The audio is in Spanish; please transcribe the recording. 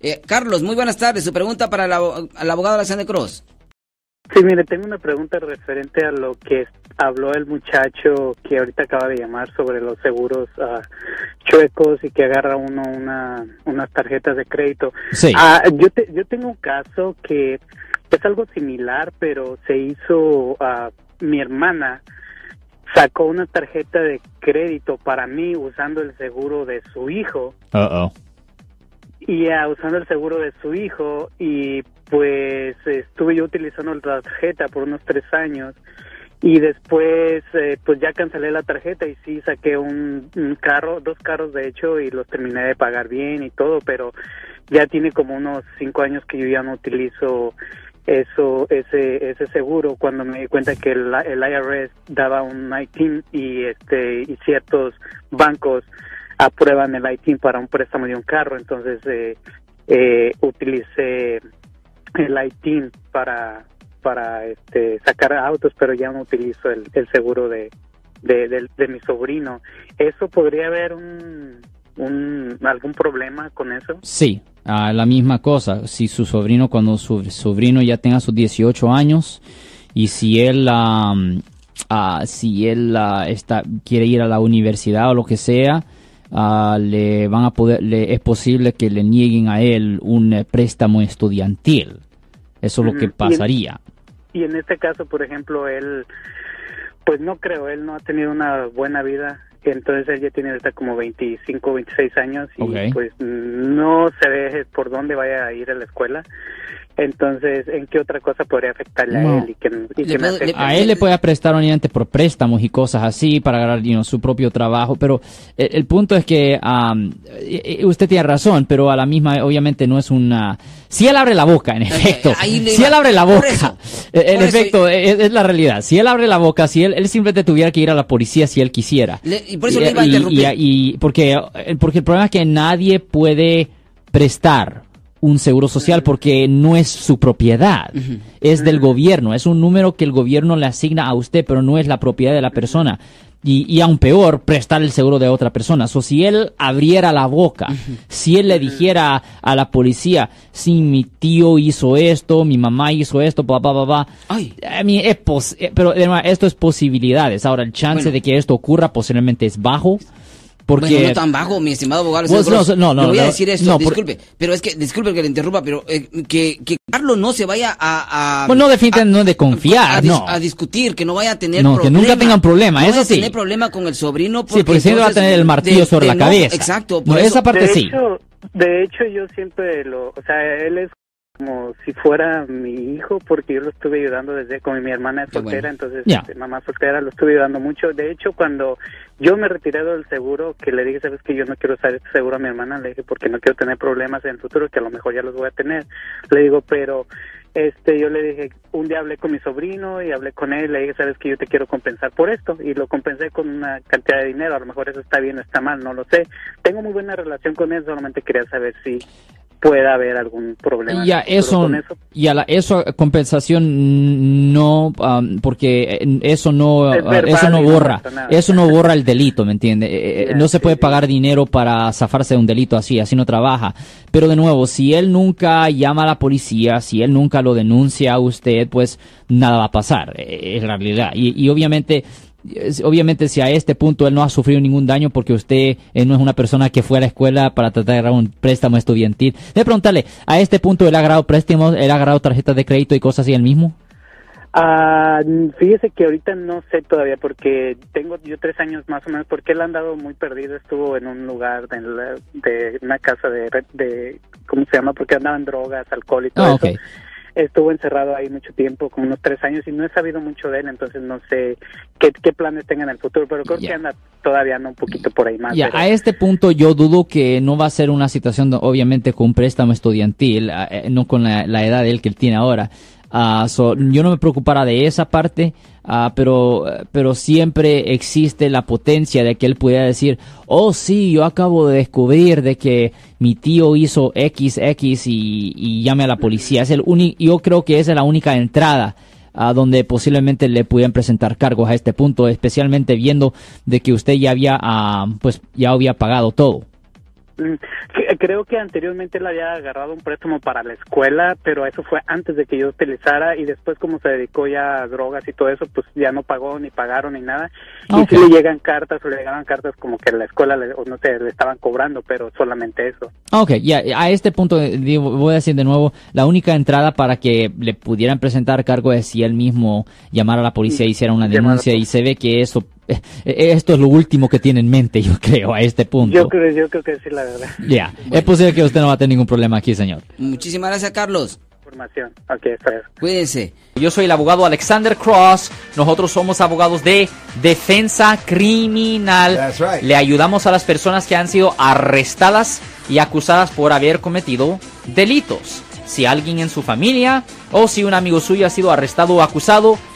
Eh, Carlos, muy buenas tardes. Su pregunta para el, abogado Alexander Cross. Sí, mire, tengo una pregunta referente a lo que habló el muchacho que ahorita acaba de llamar sobre los seguros uh, chuecos y que agarra uno una, unas tarjetas de crédito. Sí. Uh, yo, te, yo tengo un caso que es algo similar, pero se hizo a mi hermana sacó una tarjeta de crédito para mí usando el seguro de su hijo. Uh -oh. Y usando el seguro de su hijo y pues estuve yo utilizando la tarjeta por unos tres años y después eh, pues ya cancelé la tarjeta y sí saqué un, un, carro, dos carros de hecho y los terminé de pagar bien y todo, pero ya tiene como unos cinco años que yo ya no utilizo eso ese ese seguro. Cuando me di cuenta que el, el IRS daba un ITIN y este y ciertos bancos aprueban el ITIN para un préstamo de un carro entonces eh, eh, utilicé el ITIN para para este sacar autos pero ya no utilizo el, seguro de de, mi sobrino. Eso podría haber un, algún problema con eso sí Uh, la misma cosa, si su sobrino, cuando su sobrino ya tenga sus 18 años y si él, um, uh, si él uh, está, quiere ir a la universidad o lo que sea, le van a poder, le, es posible que le nieguen a él un eh, préstamo estudiantil. Eso es lo que pasaría. Y en, y en este caso, por ejemplo, él, pues no creo, él no ha tenido una buena vida entonces él ya tiene ahorita como 25, 26 años y okay. pues no se ve por dónde vaya a ir a la escuela. Entonces, ¿en qué otra cosa podría afectarle no. a él? Y que, y que le, a él le puede prestar obviamente por préstamos y cosas así para ganar you know, su propio trabajo, pero el, el punto es que um, usted tiene razón, pero a la misma obviamente no es una... Si él abre la boca, en efecto, si él abre la boca, en efecto, es, es, la realidad. Si él abre la boca, si él, él simplemente tuviera que ir a la policía si él quisiera. Le, y por eso y, le iba a interrumpir. Y, y, porque, porque el problema es que nadie puede prestar un seguro social porque no es su propiedad, uh -huh. es del gobierno, es un número que el gobierno le asigna a usted, pero no es la propiedad de la persona. Y, y aún peor, prestar el seguro de otra persona. O so, si él abriera la boca, uh -huh. si él le dijera a la policía, si mi tío hizo esto, mi mamá hizo esto, bla, bla, bla, bla. Ay. I mean, es pos pero esto es posibilidades. Ahora, el chance bueno. de que esto ocurra posiblemente es bajo. Porque... Bueno, no tan bajo, mi estimado abogado. Pues no, no, no, le voy no, a decir esto, no, disculpe, por... pero es que, disculpe que le interrumpa, pero eh, que, que Carlos no se vaya a... a bueno, no definitivamente no de confiar, a, a, no. A discutir, que no vaya a tener no, problema. que nunca tengan problema, no eso sí. tener problema con el sobrino porque... Sí, porque siempre va a tener el martillo de, sobre de la cabeza. Exacto. No, eso, esa parte de sí. Hecho, de hecho, yo siempre lo... O sea, él es como si fuera mi hijo porque yo lo estuve ayudando desde como mi hermana es soltera, bueno. entonces yeah. este, mamá soltera lo estuve ayudando mucho. De hecho, cuando yo me retiré del seguro, que le dije, sabes que yo no quiero usar este seguro a mi hermana, le dije porque no quiero tener problemas en el futuro, que a lo mejor ya los voy a tener. Le digo, pero este yo le dije, un día hablé con mi sobrino y hablé con él, le dije, sabes que yo te quiero compensar por esto y lo compensé con una cantidad de dinero, a lo mejor eso está bien o está mal, no lo sé. Tengo muy buena relación con él, solamente quería saber si pueda haber algún problema. Ya eso, con eso. ya la eso compensación no um, porque eso no eso no borra no eso no borra el delito, ¿me entiende? Yeah, no se puede sí, pagar dinero para zafarse de un delito así, así no trabaja. Pero de nuevo, si él nunca llama a la policía, si él nunca lo denuncia a usted, pues nada va a pasar, es la realidad. Y, y obviamente obviamente si a este punto él no ha sufrido ningún daño porque usted eh, no es una persona que fue a la escuela para tratar de agarrar un préstamo estudiantil. De preguntarle, a este punto él ha agarrado préstamos, él ha agarrado tarjetas de crédito y cosas así él mismo. Uh, fíjese que ahorita no sé todavía porque tengo yo tres años más o menos porque él ha andado muy perdido, estuvo en un lugar de, la, de una casa de, de, ¿cómo se llama? Porque andaba en drogas, alcohol y todo oh, eso. Okay estuvo encerrado ahí mucho tiempo, como unos tres años, y no he sabido mucho de él, entonces no sé qué, qué planes tenga en el futuro, pero creo yeah. que anda todavía anda un poquito por ahí más. Ya, pero... a este punto yo dudo que no va a ser una situación, obviamente, con un préstamo estudiantil, eh, no con la, la, edad de él que él tiene ahora. Uh, so, yo no me preocupara de esa parte, uh, pero, pero siempre existe la potencia de que él pudiera decir, oh sí, yo acabo de descubrir de que mi tío hizo XX y, y llame a la policía. Es el yo creo que esa es la única entrada a uh, donde posiblemente le pudieran presentar cargos a este punto, especialmente viendo de que usted ya había, pues ya había pagado todo. Mm, creo que anteriormente él había agarrado un préstamo para la escuela, pero eso fue antes de que yo utilizara y después como se dedicó ya a drogas y todo eso, pues ya no pagó ni pagaron ni nada. Y si le llegan cartas o le llegaban cartas como que la escuela le, o no sé, le estaban cobrando, pero solamente eso. Ok, ya, a este punto voy a decir de nuevo, la única entrada para que le pudieran presentar cargo es si él mismo llamara a la policía y hiciera una denuncia y se ve que eso eh, esto es lo último que tiene en mente, yo creo, a este punto. Yo creo, yo creo que sí, la verdad. Ya, es posible que usted no va a tener ningún problema aquí, señor. Muchísimas gracias, Carlos. Información. Okay, Cuídense. Yo soy el abogado Alexander Cross. Nosotros somos abogados de defensa criminal. Le ayudamos a las personas que han sido arrestadas y acusadas por haber cometido delitos. Si alguien en su familia o si un amigo suyo ha sido arrestado o acusado,